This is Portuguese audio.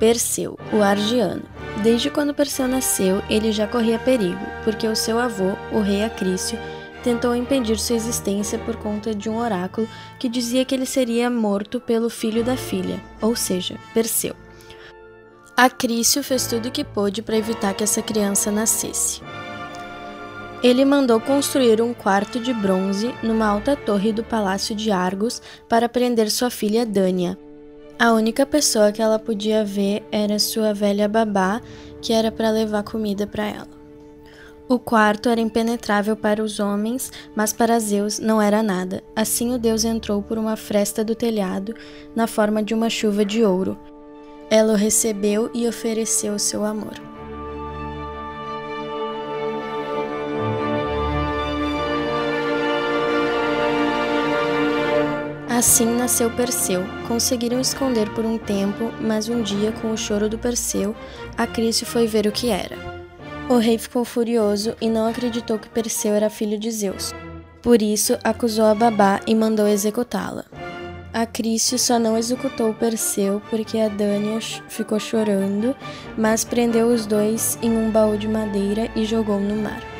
Perseu, o Argiano. Desde quando Perseu nasceu, ele já corria perigo, porque o seu avô, o rei Acrício, tentou impedir sua existência por conta de um oráculo que dizia que ele seria morto pelo filho da filha, ou seja, Perseu. Acrício fez tudo o que pôde para evitar que essa criança nascesse. Ele mandou construir um quarto de bronze numa alta torre do palácio de Argos para prender sua filha Dânia. A única pessoa que ela podia ver era sua velha babá, que era para levar comida para ela. O quarto era impenetrável para os homens, mas para Zeus não era nada. Assim o deus entrou por uma fresta do telhado, na forma de uma chuva de ouro. Ela o recebeu e ofereceu seu amor. Assim nasceu Perseu. Conseguiram esconder por um tempo, mas um dia, com o choro do Perseu, Acrício foi ver o que era. O rei ficou furioso e não acreditou que Perseu era filho de Zeus. Por isso, acusou a babá e mandou executá-la. Acrício só não executou Perseu porque a Dânia ficou chorando, mas prendeu os dois em um baú de madeira e jogou no mar.